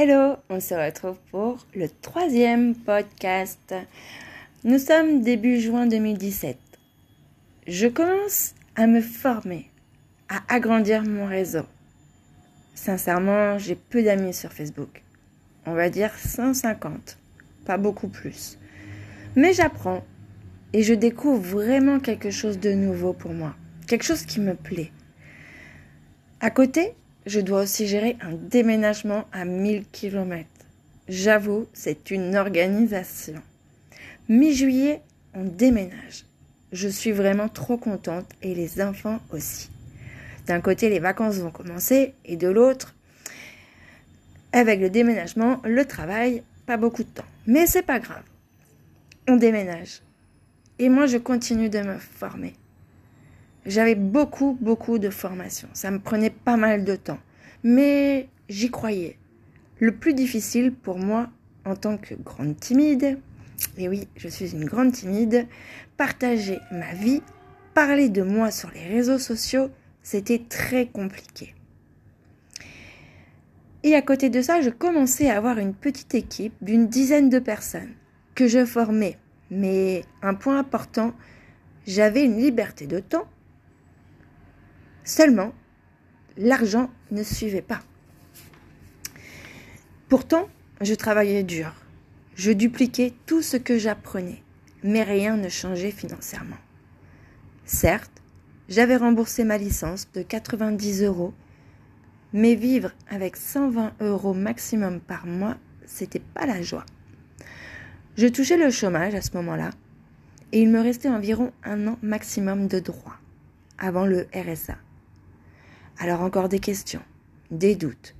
Hello, on se retrouve pour le troisième podcast. Nous sommes début juin 2017. Je commence à me former, à agrandir mon réseau. Sincèrement, j'ai peu d'amis sur Facebook. On va dire 150, pas beaucoup plus. Mais j'apprends et je découvre vraiment quelque chose de nouveau pour moi, quelque chose qui me plaît. À côté, je dois aussi gérer un déménagement à 1000 km. J'avoue, c'est une organisation. Mi-juillet, on déménage. Je suis vraiment trop contente et les enfants aussi. D'un côté, les vacances vont commencer et de l'autre, avec le déménagement, le travail, pas beaucoup de temps. Mais c'est pas grave. On déménage. Et moi, je continue de me former. J'avais beaucoup, beaucoup de formations. Ça me prenait pas mal de temps. Mais j'y croyais. Le plus difficile pour moi, en tant que grande timide, et oui, je suis une grande timide, partager ma vie, parler de moi sur les réseaux sociaux, c'était très compliqué. Et à côté de ça, je commençais à avoir une petite équipe d'une dizaine de personnes que je formais. Mais un point important, j'avais une liberté de temps Seulement, l'argent ne suivait pas. Pourtant, je travaillais dur. Je dupliquais tout ce que j'apprenais, mais rien ne changeait financièrement. Certes, j'avais remboursé ma licence de 90 euros, mais vivre avec 120 euros maximum par mois, c'était pas la joie. Je touchais le chômage à ce moment-là, et il me restait environ un an maximum de droit avant le RSA. Alors encore des questions, des doutes.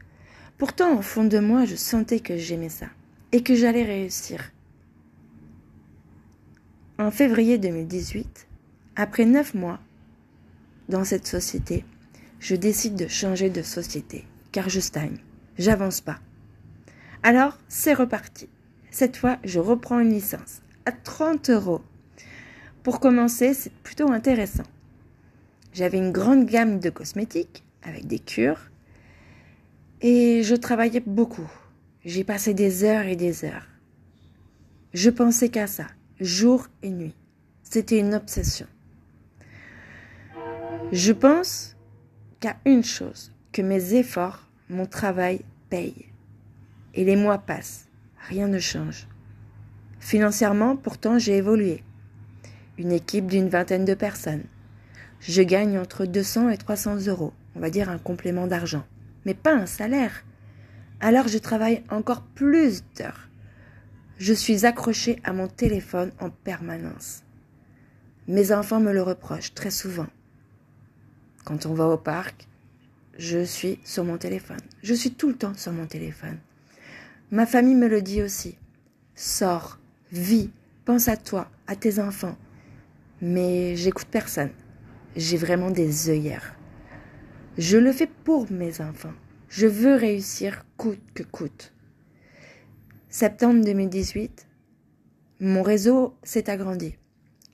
Pourtant, au fond de moi, je sentais que j'aimais ça et que j'allais réussir. En février 2018, après neuf mois dans cette société, je décide de changer de société, car je stagne, j'avance pas. Alors, c'est reparti. Cette fois, je reprends une licence à 30 euros. Pour commencer, c'est plutôt intéressant. J'avais une grande gamme de cosmétiques, avec des cures. Et je travaillais beaucoup. J'ai passé des heures et des heures. Je pensais qu'à ça, jour et nuit. C'était une obsession. Je pense qu'à une chose, que mes efforts, mon travail paye. Et les mois passent, rien ne change. Financièrement, pourtant, j'ai évolué. Une équipe d'une vingtaine de personnes. Je gagne entre 200 et 300 euros on va dire un complément d'argent, mais pas un salaire. Alors je travaille encore plus d'heures. Je suis accrochée à mon téléphone en permanence. Mes enfants me le reprochent très souvent. Quand on va au parc, je suis sur mon téléphone. Je suis tout le temps sur mon téléphone. Ma famille me le dit aussi. Sors, vis, pense à toi, à tes enfants. Mais j'écoute personne. J'ai vraiment des œillères. Je le fais pour mes enfants. Je veux réussir coûte que coûte. Septembre 2018, mon réseau s'est agrandi.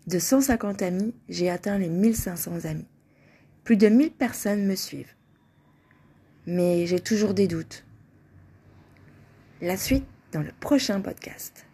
De 150 amis, j'ai atteint les 1500 amis. Plus de 1000 personnes me suivent. Mais j'ai toujours des doutes. La suite dans le prochain podcast.